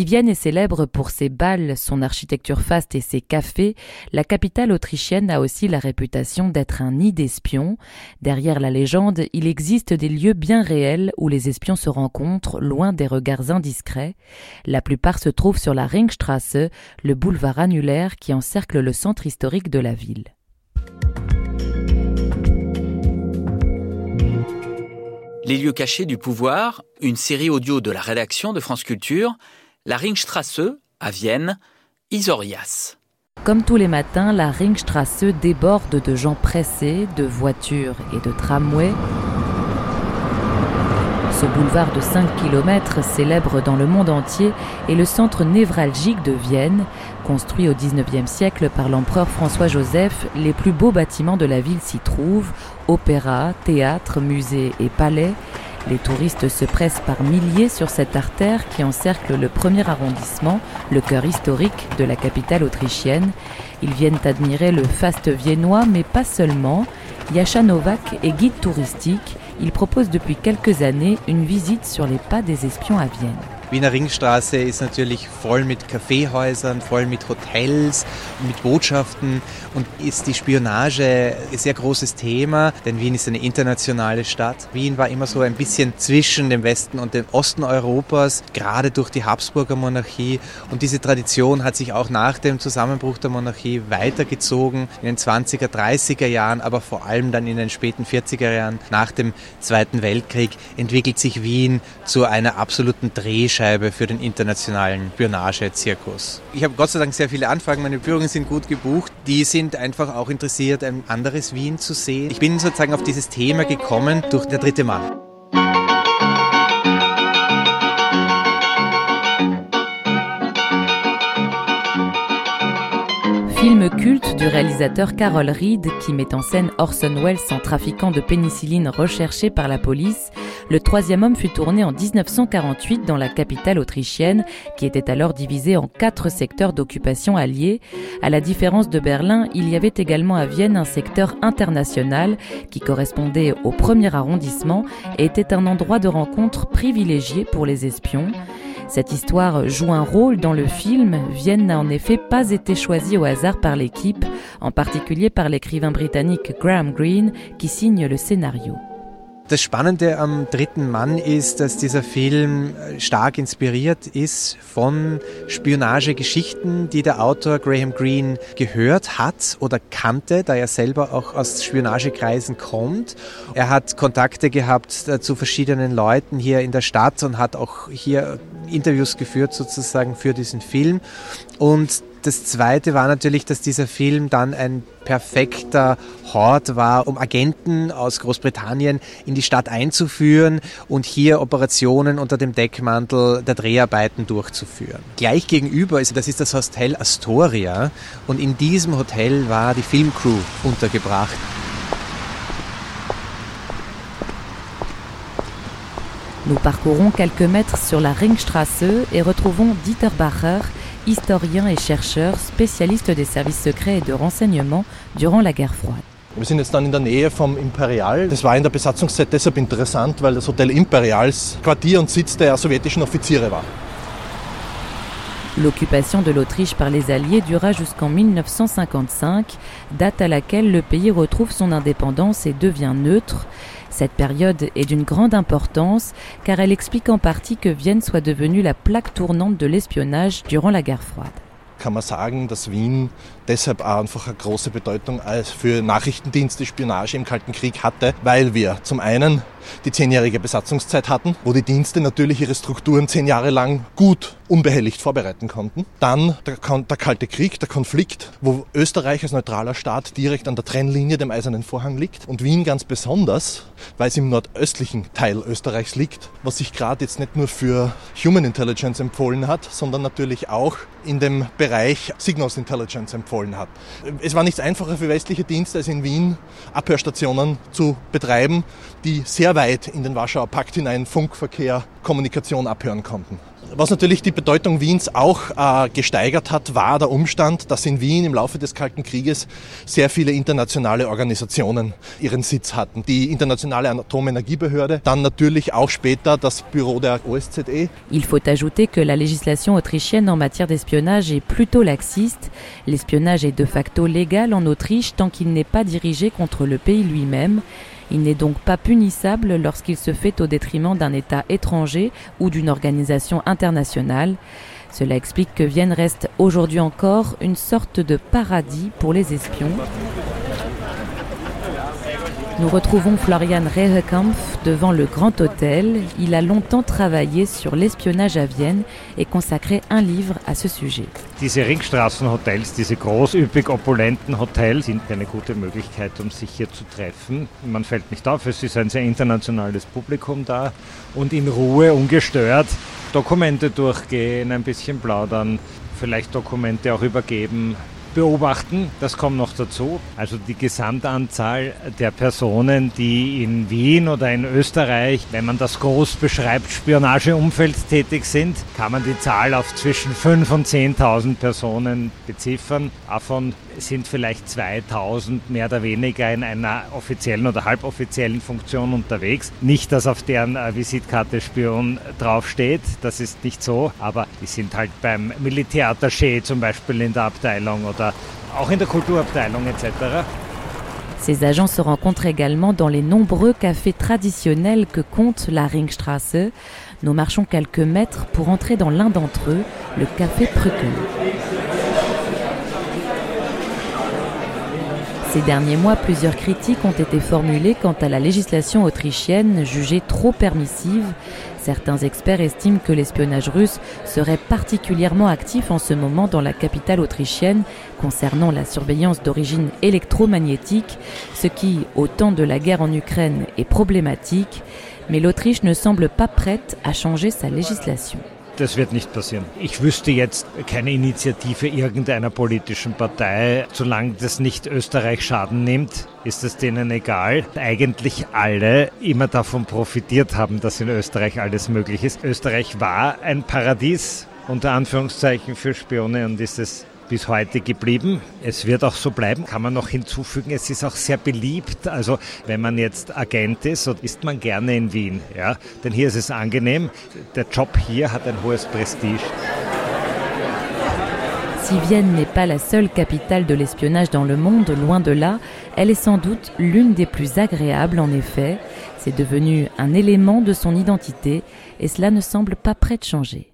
Si Vienne est célèbre pour ses bals, son architecture faste et ses cafés, la capitale autrichienne a aussi la réputation d'être un nid d'espions. Derrière la légende, il existe des lieux bien réels où les espions se rencontrent, loin des regards indiscrets. La plupart se trouvent sur la Ringstrasse, le boulevard annulaire qui encercle le centre historique de la ville. Les lieux cachés du pouvoir, une série audio de la rédaction de France Culture, la Ringstrasse, à Vienne, Isorias. Comme tous les matins, la Ringstrasse déborde de gens pressés, de voitures et de tramways. Ce boulevard de 5 km, célèbre dans le monde entier, est le centre névralgique de Vienne. Construit au XIXe siècle par l'empereur François-Joseph, les plus beaux bâtiments de la ville s'y trouvent opéra, théâtre, musée et palais. Les touristes se pressent par milliers sur cette artère qui encercle le premier arrondissement, le cœur historique de la capitale autrichienne. Ils viennent admirer le faste viennois, mais pas seulement. Yasha Novak est guide touristique. Il propose depuis quelques années une visite sur les pas des espions à Vienne. Wiener Ringstraße ist natürlich voll mit Kaffeehäusern, voll mit Hotels, mit Botschaften und ist die Spionage ein sehr großes Thema, denn Wien ist eine internationale Stadt. Wien war immer so ein bisschen zwischen dem Westen und dem Osten Europas, gerade durch die Habsburger Monarchie und diese Tradition hat sich auch nach dem Zusammenbruch der Monarchie weitergezogen in den 20er, 30er Jahren, aber vor allem dann in den späten 40er Jahren nach dem Zweiten Weltkrieg entwickelt sich Wien zu einer absoluten Drehscheibe Drehscheibe für den internationalen Spionage-Zirkus. Ich habe Gott sei Dank sehr viele Anfragen, meine Führungen sind gut gebucht. Die sind einfach auch interessiert, ein anderes Wien zu sehen. Ich bin sozusagen auf dieses Thema gekommen durch der dritte Mann. Culte du réalisateur Carol Reed qui met en scène Orson Welles en trafiquant de pénicilline recherché par la police, le troisième homme fut tourné en 1948 dans la capitale autrichienne, qui était alors divisée en quatre secteurs d'occupation alliés. À la différence de Berlin, il y avait également à Vienne un secteur international qui correspondait au premier arrondissement et était un endroit de rencontre privilégié pour les espions. Cette histoire joue un rôle dans le film. Vienne n'a en effet pas été choisie au hasard par l'équipe, en particulier par l'écrivain britannique Graham Greene qui signe le scénario. Das Spannende am dritten Mann ist, dass dieser Film stark inspiriert ist von Spionagegeschichten, die der Autor Graham Greene gehört hat oder kannte, da er selber auch aus Spionagekreisen kommt. Er hat Kontakte gehabt zu verschiedenen Leuten hier in der Stadt und hat auch hier Interviews geführt sozusagen für diesen Film. Und das Zweite war natürlich, dass dieser Film dann ein perfekter Hort war, um Agenten aus Großbritannien in die Stadt einzuführen und hier Operationen unter dem Deckmantel der Dreharbeiten durchzuführen. Gleich gegenüber, ist, das ist das Hotel Astoria und in diesem Hotel war die Filmcrew untergebracht. Nous parcourons quelques mètres sur la Ringstrasse et retrouvons Dieter Bacher, historien et chercheur, spécialiste des services secrets et de renseignement durant la guerre froide. Wir sind jetzt dann in der Nähe vom Imperial. Das war in der Besatzungszeit deshalb interessant, weil das Hotel Imperials Quartier und Sitz der sowjetischen Offiziere war. L'occupation de l'Autriche par les Alliés dura jusqu'en 1955, date à laquelle le pays retrouve son indépendance et devient neutre. Cette période est d'une grande importance car elle explique en partie que Vienne soit devenue la plaque tournante de l'espionnage durant la guerre froide. Kann man sagen, dass Wien deshalb auch einfach eine große Bedeutung für Nachrichtendienste, Spionage im Kalten Krieg hatte, weil wir zum einen die zehnjährige Besatzungszeit hatten, wo die Dienste natürlich ihre Strukturen zehn Jahre lang gut unbehelligt vorbereiten konnten. Dann der, der, Kalte Krieg, der Konflikt, wo Österreich als neutraler Staat direkt an der Trennlinie dem Eisernen Vorhang liegt und Wien ganz besonders, weil es im nordöstlichen Teil Österreichs liegt, was sich gerade jetzt nicht nur für Human Intelligence empfohlen hat, sondern natürlich auch in dem Bereich Signals Intelligence empfohlen hat. Es war nichts einfacher für westliche Dienste als in Wien Abhörstationen zu betreiben, die sehr weit in den Warschauer Pakt hinein Funkverkehr, Kommunikation abhören konnten. Was natürlich die Bedeutung Wiens auch äh, gesteigert hat, war der Umstand, dass in Wien im Laufe des Kalten Krieges sehr viele internationale Organisationen ihren Sitz hatten. Die Internationale Atomenergiebehörde, dann natürlich auch später das Büro der OSZE. Il faut ajouter que la législation autrichienne en matière d'espionnage est plutôt laxiste. L'espionnage est de facto légal en Autriche tant qu'il n'est pas dirigé contre le pays lui-même. Il n'est donc pas punissable lorsqu'il se fait au détriment d'un État étranger ou d'une organisation internationale. Cela explique que Vienne reste aujourd'hui encore une sorte de paradis pour les espions. Nous retrouvons Florian Rehekampf devant le Grand Hôtel. Il a longtemps travaillé sur l'espionnage à Vienne et consacré un livre à ce sujet. Diese Ringstraßenhotels, diese großüppig opulenten Hotels sind eine gute Möglichkeit, um sich hier zu treffen. Man fällt nicht auf, es ist ein sehr internationales Publikum da und in Ruhe, ungestört, Dokumente durchgehen, ein bisschen plaudern, vielleicht Dokumente auch übergeben, beobachten. Das kommt noch dazu. Also die Gesamtanzahl der Personen, die in Wien oder in Österreich, wenn man das groß beschreibt, Spionageumfeld tätig sind, kann man die Zahl auf zwischen 5.000 und 10.000 Personen beziffern. Davon sind vielleicht 2000 mehr oder weniger in einer offiziellen oder halboffiziellen Funktion unterwegs. Nicht, dass auf deren äh, Visitkarte Spion draufsteht, das ist nicht so, aber die sind halt beim Militärattaché zum Beispiel in der Abteilung oder etc. Ces agents se rencontrent également dans les nombreux cafés traditionnels que compte la Ringstrasse. Nous marchons quelques mètres pour entrer dans l'un d'entre eux, le café Brücken. Ces derniers mois, plusieurs critiques ont été formulées quant à la législation autrichienne jugée trop permissive. Certains experts estiment que l'espionnage russe serait particulièrement actif en ce moment dans la capitale autrichienne concernant la surveillance d'origine électromagnétique, ce qui, au temps de la guerre en Ukraine, est problématique, mais l'Autriche ne semble pas prête à changer sa législation. Das wird nicht passieren. Ich wüsste jetzt keine Initiative irgendeiner politischen Partei. Solange das nicht Österreich Schaden nimmt, ist es denen egal. Eigentlich alle immer davon profitiert haben, dass in Österreich alles möglich ist. Österreich war ein Paradies unter Anführungszeichen für Spione und ist es bis heute geblieben. Es wird auch so bleiben. Kann man noch hinzufügen, es ist auch sehr beliebt. Also wenn man jetzt Agent ist, so ist man gerne in Wien. Ja? Denn hier ist es angenehm. Der Job hier hat ein hohes Prestige. Si Vienne n'est pas la seule capitale de l'espionnage dans le monde, loin de là, elle est sans doute l'une des plus agréables en effet. C'est devenu un élément de son identité et cela ne semble pas prêt de changer.